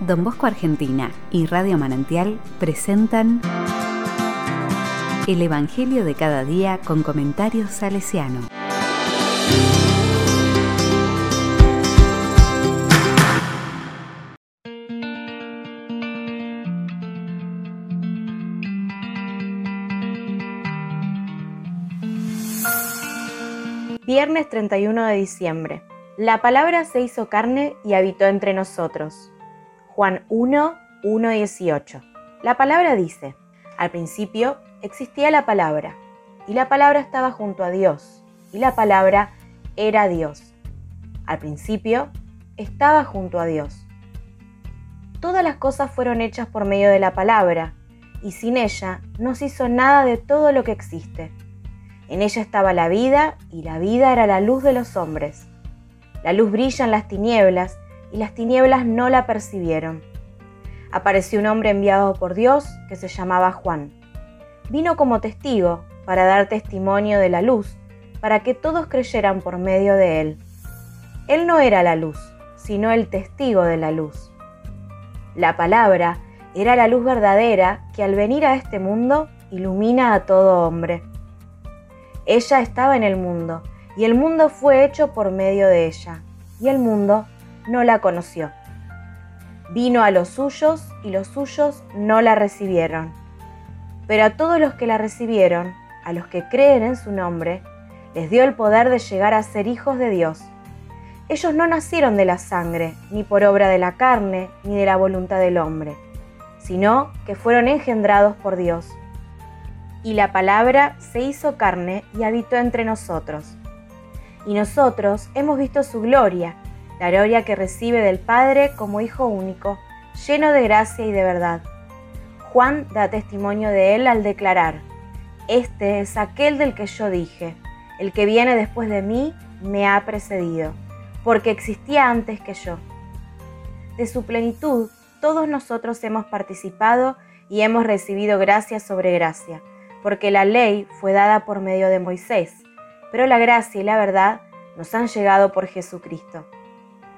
Don Bosco Argentina y Radio Manantial presentan El Evangelio de cada día con comentarios salesiano. Viernes 31 de diciembre. La palabra se hizo carne y habitó entre nosotros. Juan 1, 1, 18. La palabra dice, al principio existía la palabra, y la palabra estaba junto a Dios, y la palabra era Dios. Al principio estaba junto a Dios. Todas las cosas fueron hechas por medio de la palabra, y sin ella no se hizo nada de todo lo que existe. En ella estaba la vida, y la vida era la luz de los hombres. La luz brilla en las tinieblas, y las tinieblas no la percibieron. Apareció un hombre enviado por Dios que se llamaba Juan. Vino como testigo para dar testimonio de la luz, para que todos creyeran por medio de él. Él no era la luz, sino el testigo de la luz. La palabra era la luz verdadera que al venir a este mundo ilumina a todo hombre. Ella estaba en el mundo, y el mundo fue hecho por medio de ella, y el mundo no la conoció. Vino a los suyos y los suyos no la recibieron. Pero a todos los que la recibieron, a los que creen en su nombre, les dio el poder de llegar a ser hijos de Dios. Ellos no nacieron de la sangre, ni por obra de la carne, ni de la voluntad del hombre, sino que fueron engendrados por Dios. Y la palabra se hizo carne y habitó entre nosotros. Y nosotros hemos visto su gloria, la gloria que recibe del Padre como Hijo único, lleno de gracia y de verdad. Juan da testimonio de él al declarar, Este es aquel del que yo dije, el que viene después de mí me ha precedido, porque existía antes que yo. De su plenitud, todos nosotros hemos participado y hemos recibido gracia sobre gracia, porque la ley fue dada por medio de Moisés, pero la gracia y la verdad nos han llegado por Jesucristo.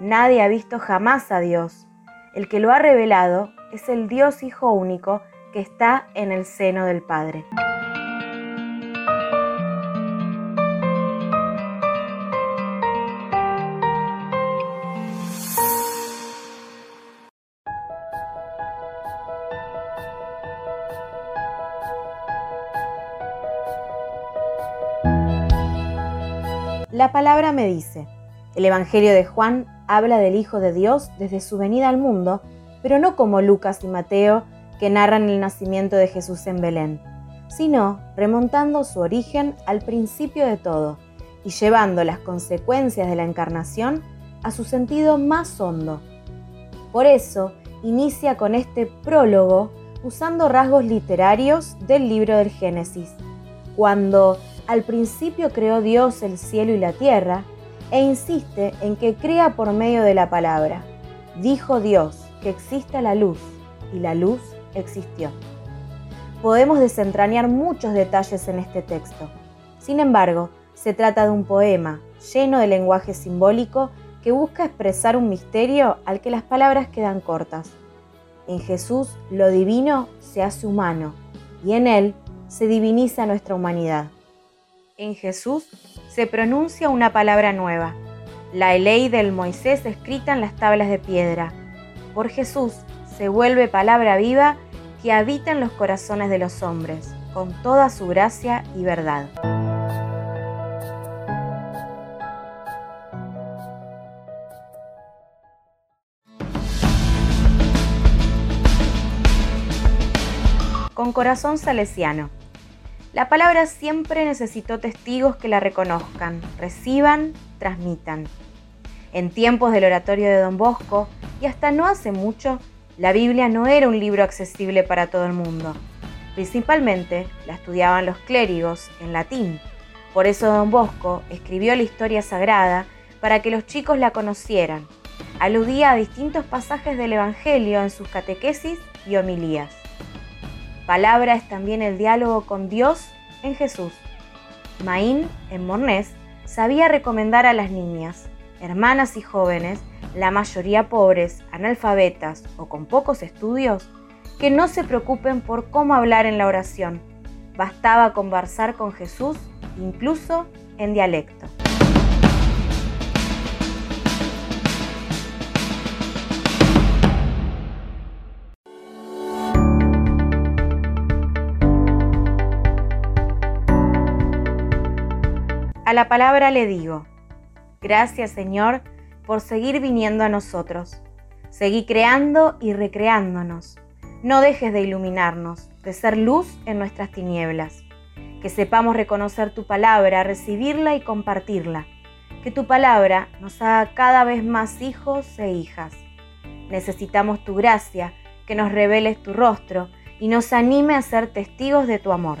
Nadie ha visto jamás a Dios. El que lo ha revelado es el Dios Hijo único que está en el seno del Padre. La palabra me dice, el Evangelio de Juan habla del Hijo de Dios desde su venida al mundo, pero no como Lucas y Mateo, que narran el nacimiento de Jesús en Belén, sino remontando su origen al principio de todo y llevando las consecuencias de la encarnación a su sentido más hondo. Por eso, inicia con este prólogo usando rasgos literarios del libro del Génesis, cuando al principio creó Dios el cielo y la tierra, e insiste en que crea por medio de la palabra. Dijo Dios que exista la luz y la luz existió. Podemos desentrañar muchos detalles en este texto. Sin embargo, se trata de un poema lleno de lenguaje simbólico que busca expresar un misterio al que las palabras quedan cortas. En Jesús lo divino se hace humano y en Él se diviniza nuestra humanidad. En Jesús se pronuncia una palabra nueva, la ley del Moisés escrita en las tablas de piedra. Por Jesús se vuelve palabra viva que habita en los corazones de los hombres, con toda su gracia y verdad. Con corazón salesiano. La palabra siempre necesitó testigos que la reconozcan, reciban, transmitan. En tiempos del oratorio de Don Bosco, y hasta no hace mucho, la Biblia no era un libro accesible para todo el mundo. Principalmente la estudiaban los clérigos en latín. Por eso Don Bosco escribió la historia sagrada para que los chicos la conocieran. Aludía a distintos pasajes del Evangelio en sus catequesis y homilías. Palabra es también el diálogo con Dios en Jesús. Maín, en Mornés, sabía recomendar a las niñas, hermanas y jóvenes, la mayoría pobres, analfabetas o con pocos estudios, que no se preocupen por cómo hablar en la oración. Bastaba conversar con Jesús, incluso en dialecto. A la palabra le digo, gracias Señor por seguir viniendo a nosotros. Seguí creando y recreándonos. No dejes de iluminarnos, de ser luz en nuestras tinieblas. Que sepamos reconocer tu palabra, recibirla y compartirla. Que tu palabra nos haga cada vez más hijos e hijas. Necesitamos tu gracia, que nos reveles tu rostro y nos anime a ser testigos de tu amor.